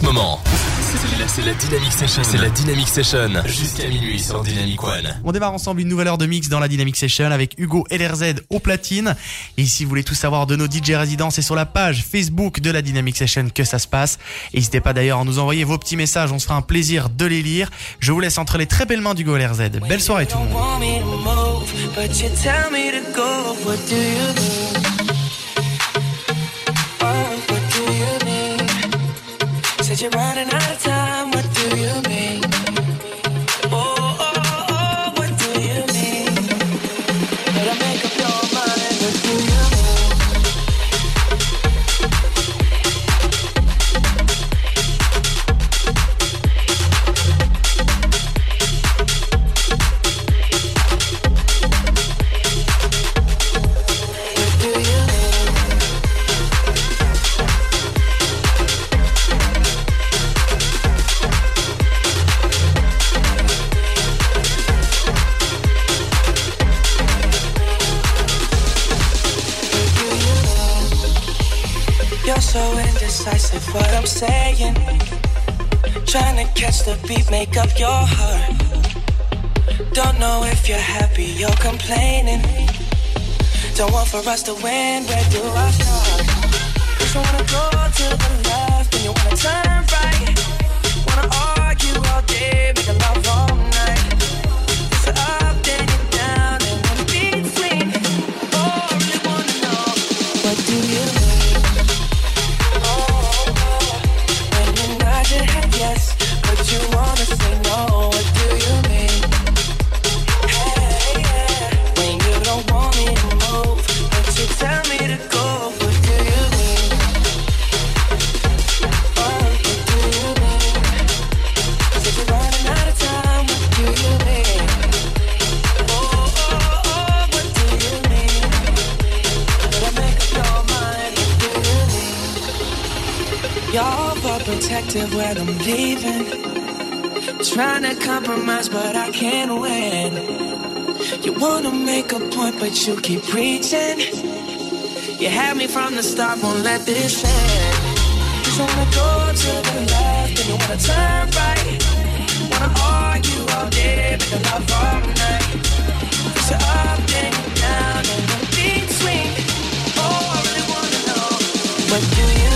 ce moment. C'est la, Dynamic Session. C'est la Dynamic Session. Jusqu'à minuit sur Dynamic One. On démarre ensemble une nouvelle heure de mix dans la Dynamic Session avec Hugo LRZ au platine. Et si vous voulez tout savoir de nos DJ résidents, c'est sur la page Facebook de la Dynamic Session que ça se passe. N'hésitez pas d'ailleurs à nous envoyer vos petits messages. On se fera un plaisir de les lire. Je vous laisse entre les très belles mains d'Hugo LRZ. Belle soirée tout le monde. Said you're running out of time. What saying. Trying to catch the beat, make up your heart. Don't know if you're happy or complaining. Don't want for us to win, where do I start? Just wanna go to the left and you wanna turn right. Protective when I'm leaving. Trying to compromise, but I can't win. You wanna make a point, but you keep preaching. You had me from the start, won't let this end. You wanna go to the left, and you wanna turn right. Wanna argue all day, make love all night. Push it up, then down, and in between. Oh, I really wanna know what do you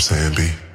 I'm saying, B?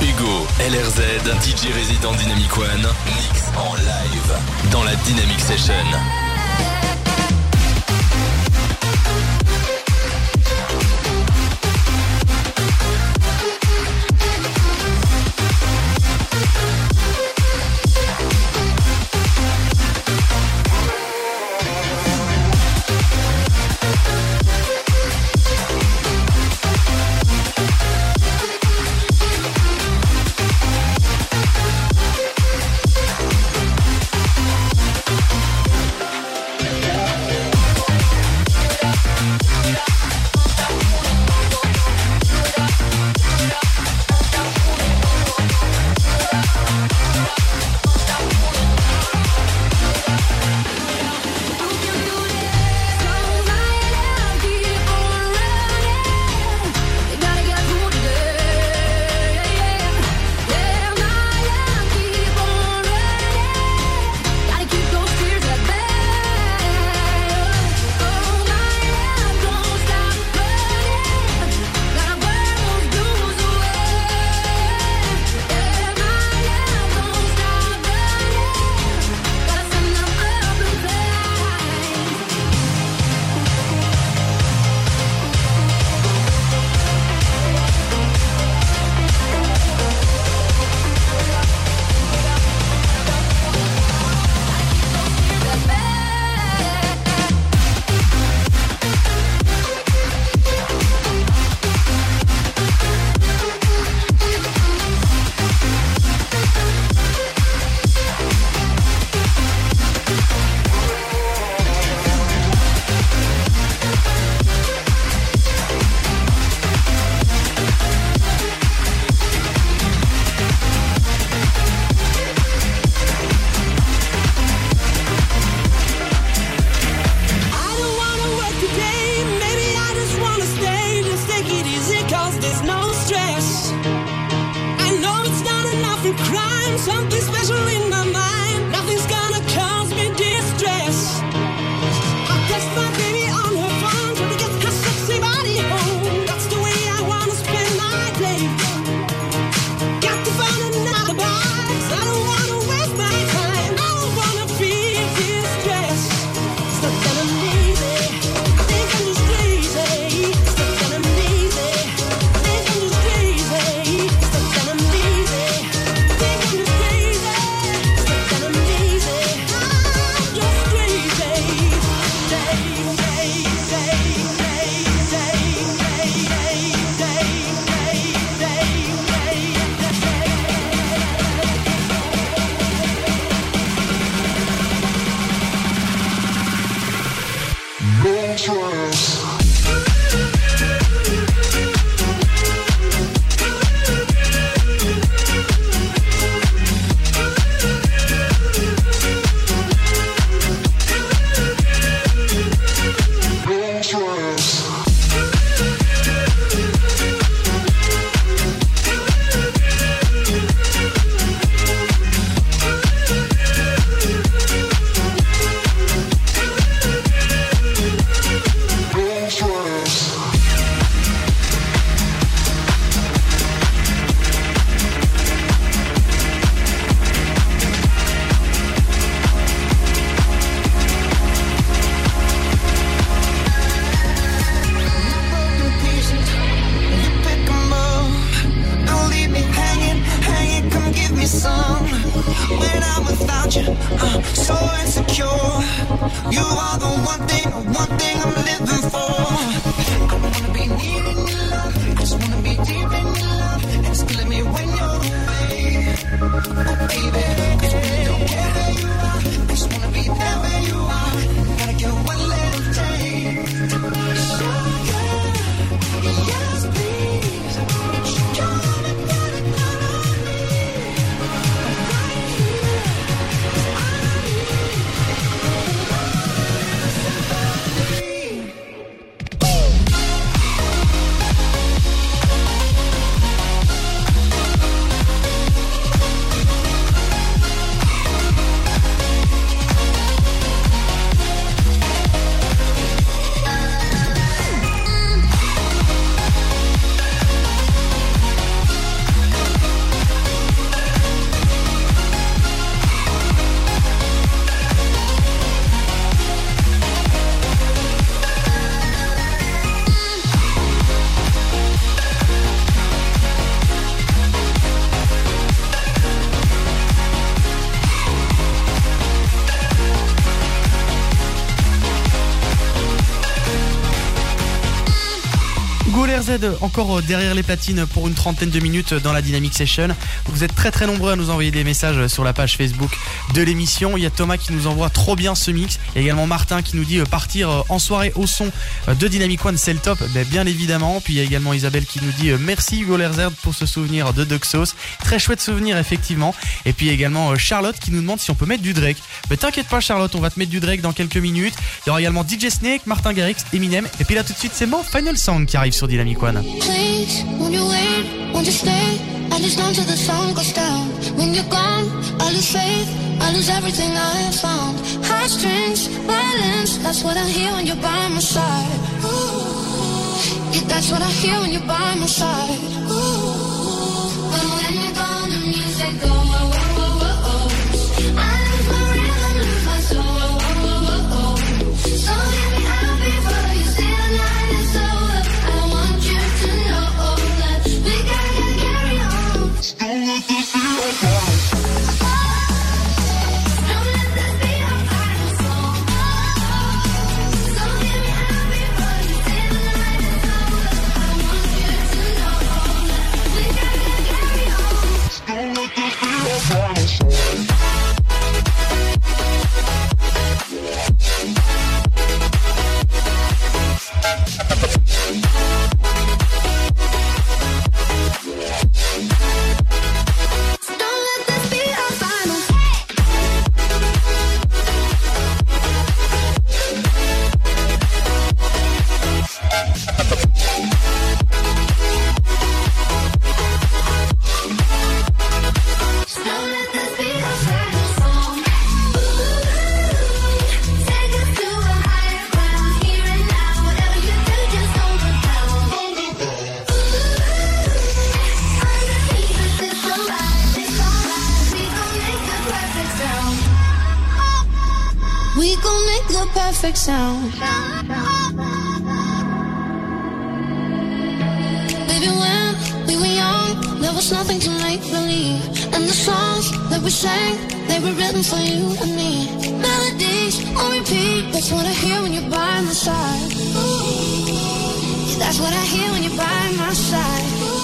Hugo, LRZ, DJ résident Dynamic One, mix en live dans la Dynamic Session. Encore euh, derrière les platines pour une trentaine de minutes dans la Dynamic Session. Vous êtes très très nombreux à nous envoyer des messages sur la page Facebook de l'émission. Il y a Thomas qui nous envoie trop bien ce mix. Il y a également Martin qui nous dit euh, partir euh, en soirée au son de Dynamic One, c'est le top. Ben, bien évidemment. Puis il y a également Isabelle qui nous dit merci Hugo Lerzerd pour ce souvenir de Duxos. Très chouette souvenir effectivement. Et puis également Charlotte qui nous demande si on peut mettre du Drake. Mais t'inquiète pas Charlotte, on va te mettre du Drake dans quelques minutes. Il y aura également DJ Snake, Martin Garrix, Eminem. Et puis là tout de suite c'est mon Final Song qui arrive sur Dynamic One. I just down till the sun goes down. When you're gone, I lose faith, I lose everything I have found. Heartstrings, violence, that's what I hear when you're by my side. Yeah, that's what I hear when you're by my side. Perfect sound. Baby, when we were young, there was nothing to make believe. And the songs that we sang, they were written for you and me. Melodies on repeat, that's what I hear when you're by my side. Yeah, that's what I hear when you're by my side.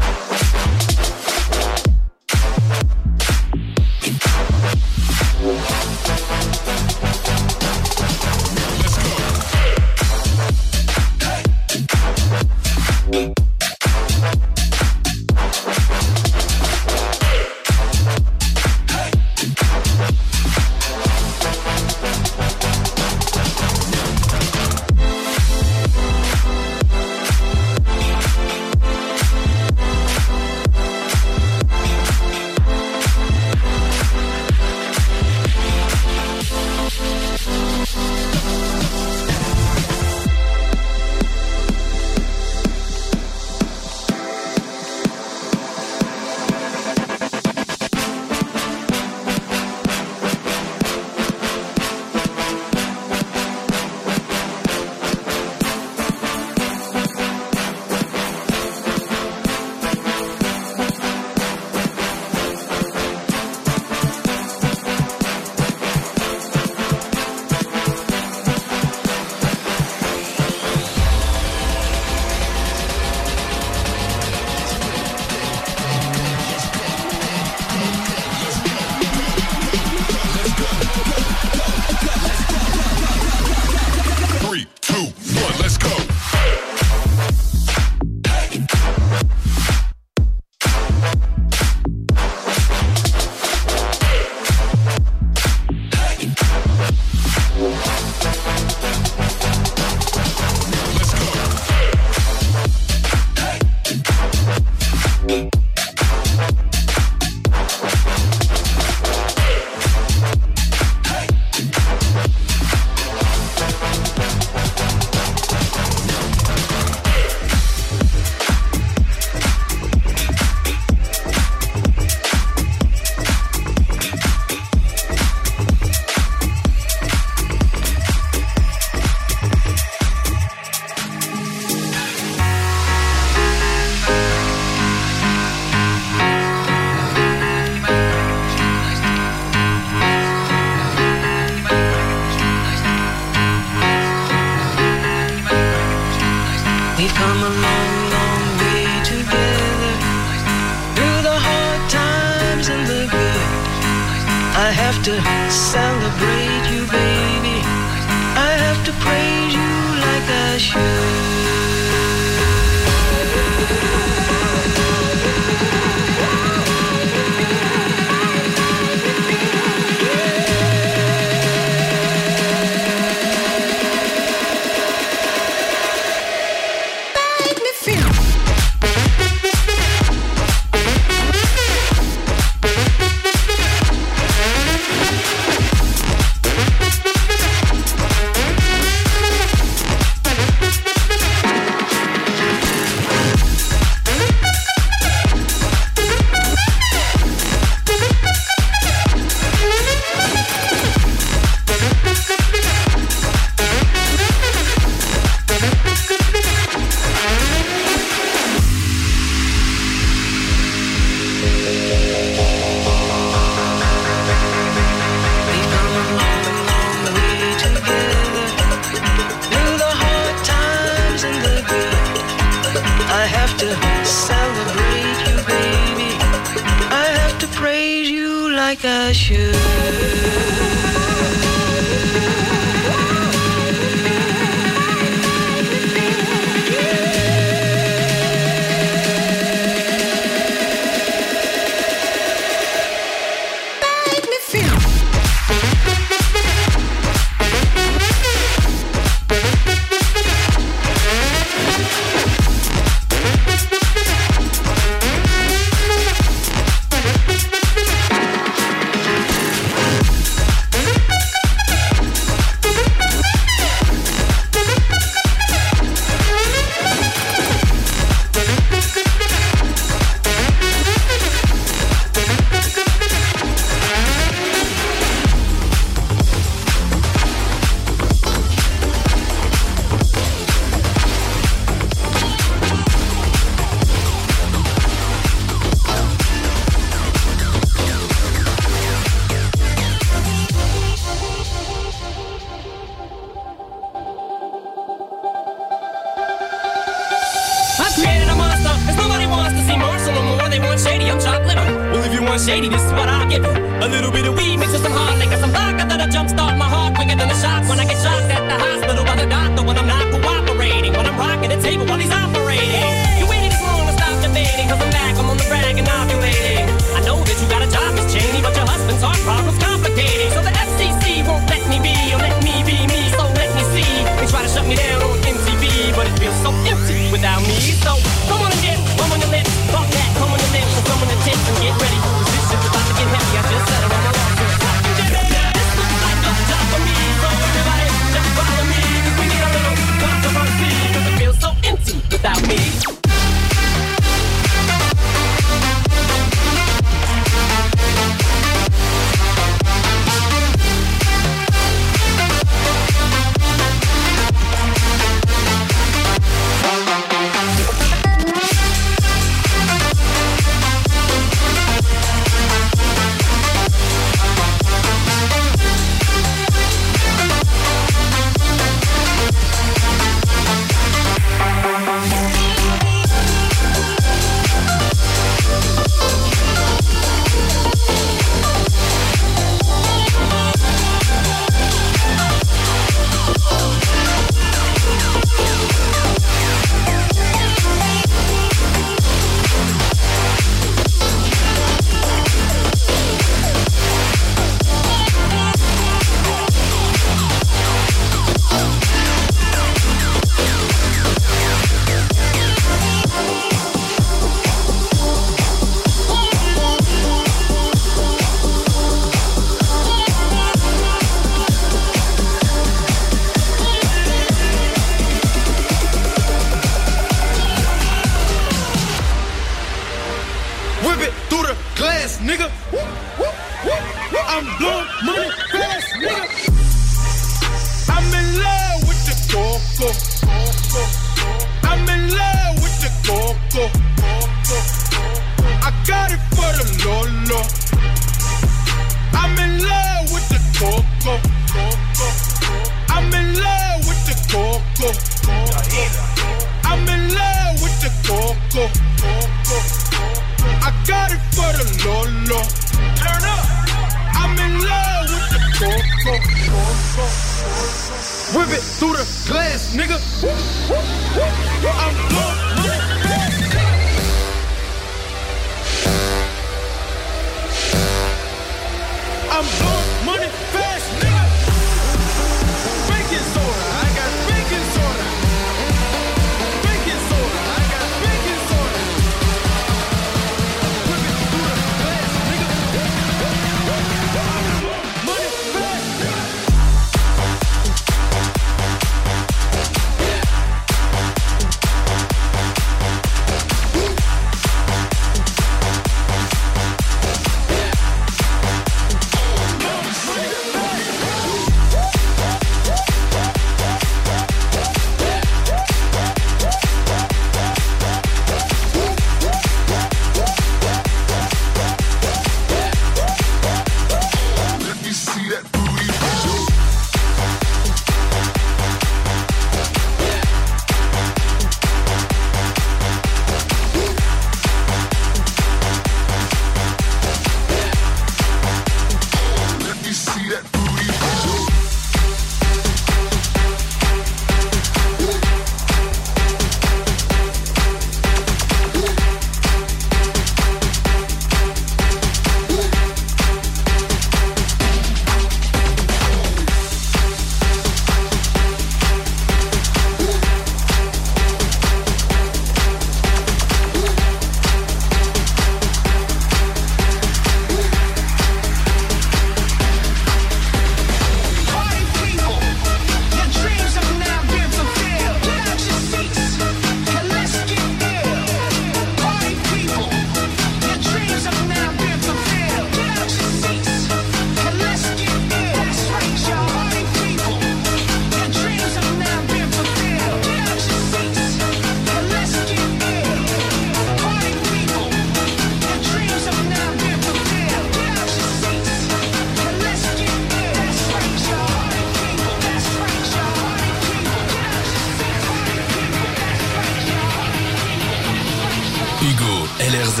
LRZ,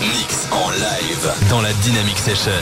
mix en live dans la Dynamic Session.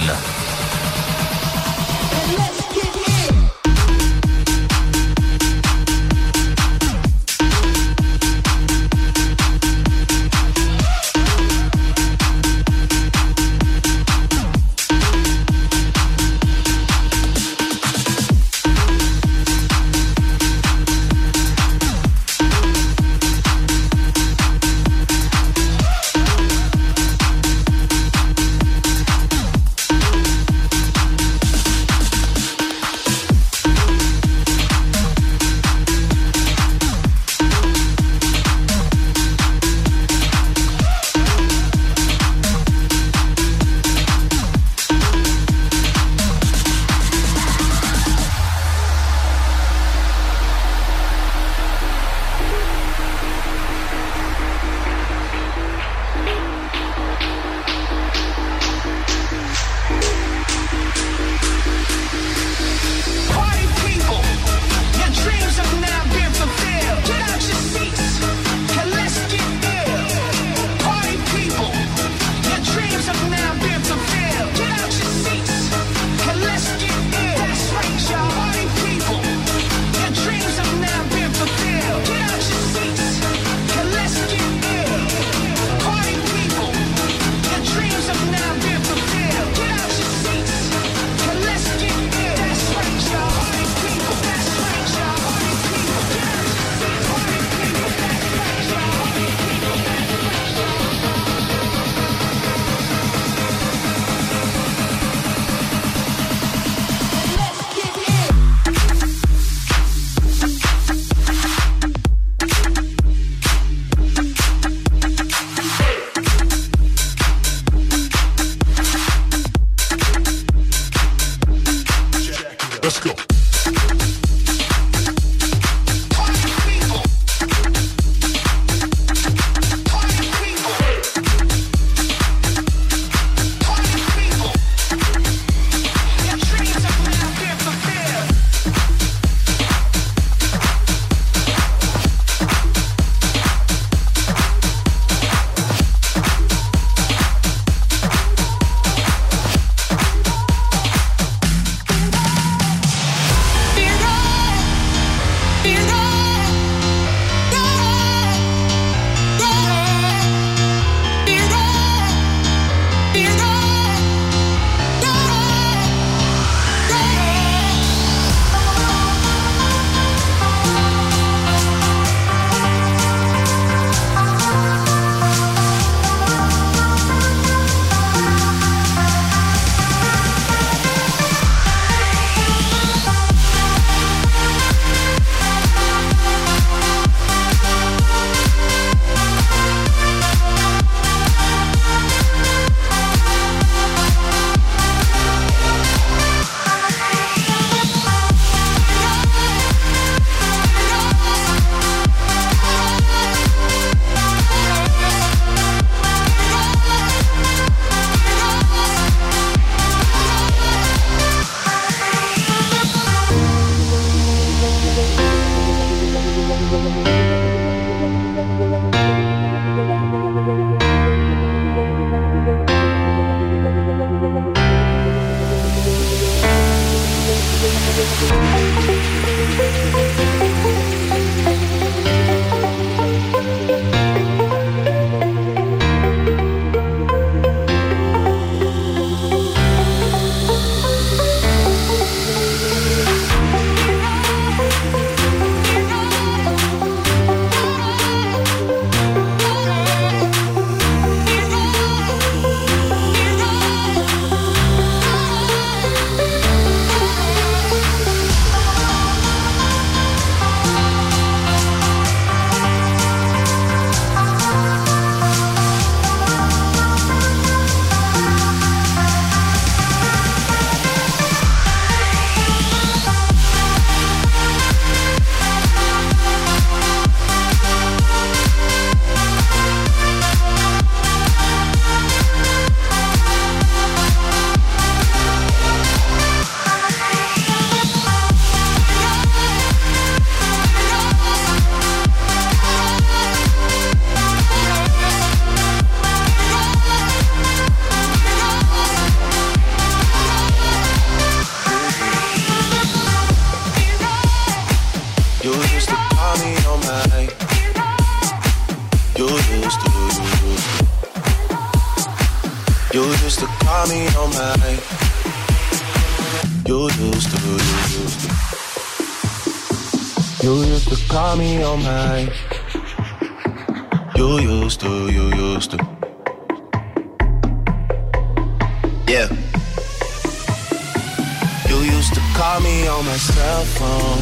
My cell phone.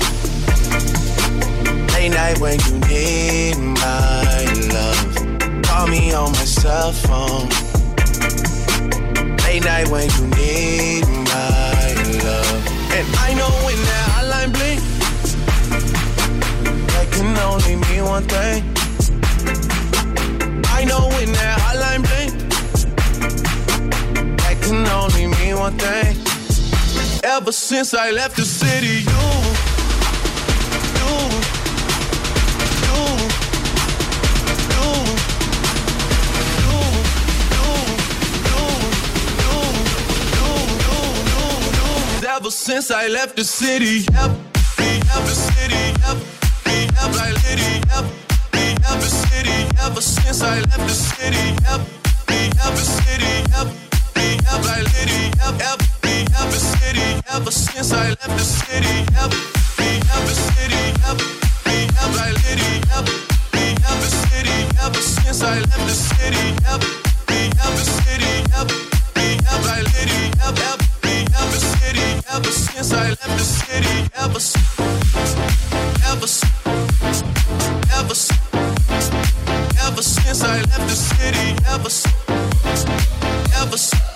Late night when you need my love. Call me on my cell phone. Late night when you need my love. And I know when that hotline blink, that can only mean one thing. I know when that hotline blink, that can only mean one thing. Ever since I left the city, you, you, you, you, you, you, you, you. Ever since I left the city, yep, the city, city, yep, yep, the city. Ever since I left the city, yep, the city, yep, yep, I city, ever since I left the city, ever ever city, ever ever I litty, ever city, ever since I left the city, ever ever city, ever ever I litty, ever city, ever since I left the city, ever ever ever ever since I left the city, ever ever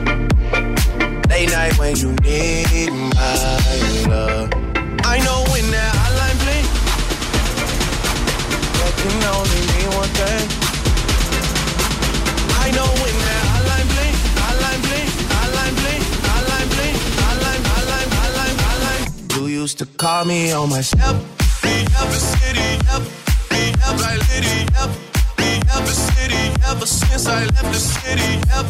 Late night when you need my love. I know when that hotline blink, that can only mean one thing. I know when that hotline blink, hotline blink, hotline blink, hotline blink, hotline, hotline, hotline, hotline. You used to call me on my up the city, up I city, up, up city. Ever since I left the city, up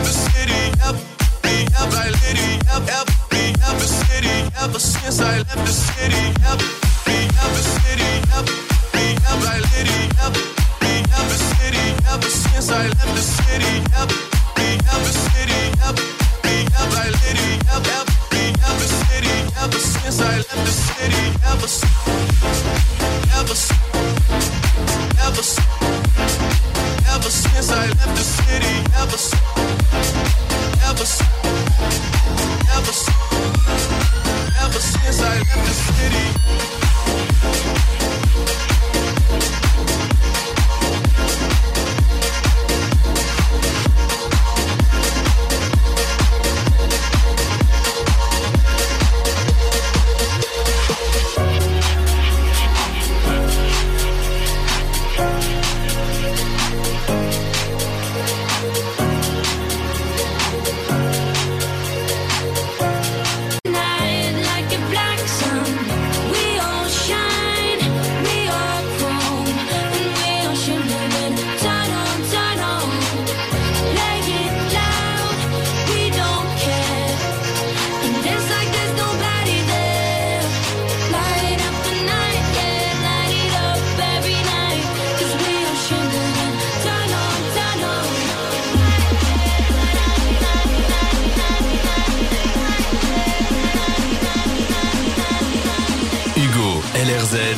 the city, up, like ever, ever, ever city, ever since I left the city, ever, ever city, ever, ever ever, ever city, ever since I left the city, ever, ever city, ever. Ever since I left the city, ever, ever, ever, ever since I left the city, ever, ever, ever, ever since I left the city.